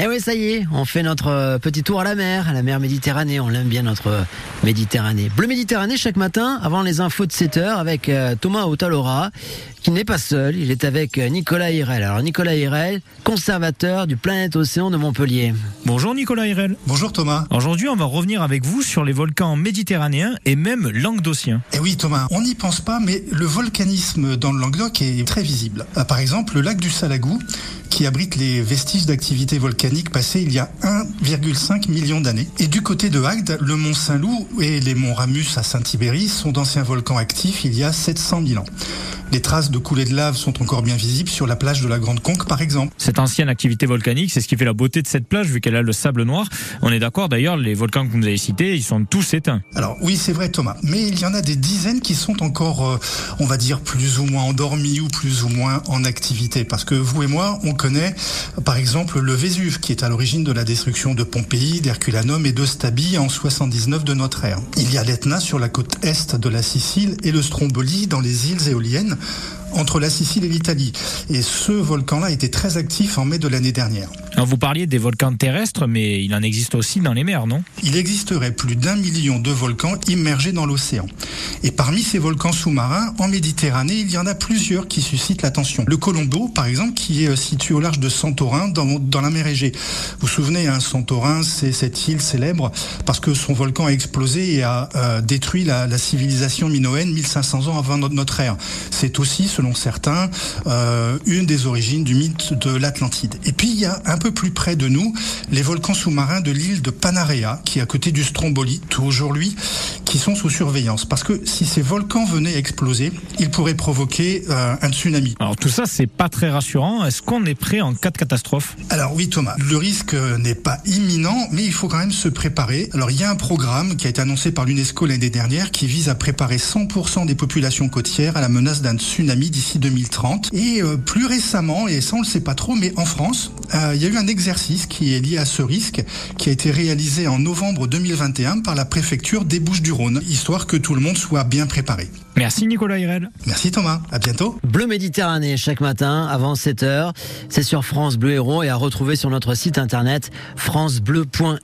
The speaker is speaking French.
Eh oui, ça y est, on fait notre euh, petit tour à la mer, à la mer Méditerranée. On l'aime bien notre euh, Méditerranée. Bleu Méditerranée chaque matin, avant les infos de 7 heures, avec euh, Thomas Otalora, qui n'est pas seul. Il est avec Nicolas Hirel. Alors Nicolas Hirel, conservateur du Planète Océan de Montpellier. Bonjour Nicolas Hirel. Bonjour Thomas. Aujourd'hui, on va revenir avec vous sur les volcans méditerranéens et même languedociens. Eh oui Thomas, on n'y pense pas, mais le volcanisme dans le Languedoc est très visible. Par exemple, le lac du Salagou qui abrite les vestiges d'activité volcanique passée il y a 1,5 million d'années. Et du côté de Agde, le mont Saint-Loup et les monts Ramus à Saint-Tibéry sont d'anciens volcans actifs il y a 700 000 ans. Les traces de coulées de lave sont encore bien visibles sur la plage de la Grande Conque, par exemple. Cette ancienne activité volcanique, c'est ce qui fait la beauté de cette plage, vu qu'elle a le sable noir. On est d'accord, d'ailleurs, les volcans que vous nous avez cités, ils sont tous éteints. Alors oui, c'est vrai, Thomas. Mais il y en a des dizaines qui sont encore, euh, on va dire, plus ou moins endormis ou plus ou moins en activité. Parce que vous et moi, on connaît, par exemple, le Vésuve, qui est à l'origine de la destruction de Pompéi, d'Herculanum et de Stabie en 79 de notre ère. Il y a l'Etna sur la côte est de la Sicile et le Stromboli dans les îles éoliennes entre la Sicile et l'Italie. Et ce volcan-là était très actif en mai de l'année dernière. Vous parliez des volcans terrestres, mais il en existe aussi dans les mers, non? Il existerait plus d'un million de volcans immergés dans l'océan. Et parmi ces volcans sous-marins, en Méditerranée, il y en a plusieurs qui suscitent l'attention. Le Colombo, par exemple, qui est situé au large de Santorin, dans, la mer Égée. Vous vous souvenez, hein, Santorin, c'est cette île célèbre parce que son volcan a explosé et a euh, détruit la, la civilisation minoenne 1500 ans avant notre ère. C'est aussi selon certains, euh, une des origines du mythe de l'Atlantide. Et puis il y a un peu plus près de nous les volcans sous-marins de l'île de Panarea, qui est à côté du Stromboli, toujours lui, qui sont sous surveillance. Parce que si ces volcans venaient exploser, ils pourraient provoquer euh, un tsunami. Alors tout ça, c'est pas très rassurant. Est-ce qu'on est prêt en cas de catastrophe? Alors oui, Thomas, le risque n'est pas imminent, mais il faut quand même se préparer. Alors il y a un programme qui a été annoncé par l'UNESCO l'année dernière qui vise à préparer 100% des populations côtières à la menace d'un tsunami d'ici 2030. Et euh, plus récemment, et ça on le sait pas trop, mais en France, euh, il y a eu un exercice qui est lié à ce risque, qui a été réalisé en novembre 2021 par la préfecture des Bouches-du-Rhône, histoire que tout le monde soit bien préparé. Merci Nicolas Hirel. Merci Thomas, à bientôt. Bleu Méditerranée chaque matin avant 7h, c'est sur France Bleu Héros et à retrouver sur notre site internet francebleu.fr.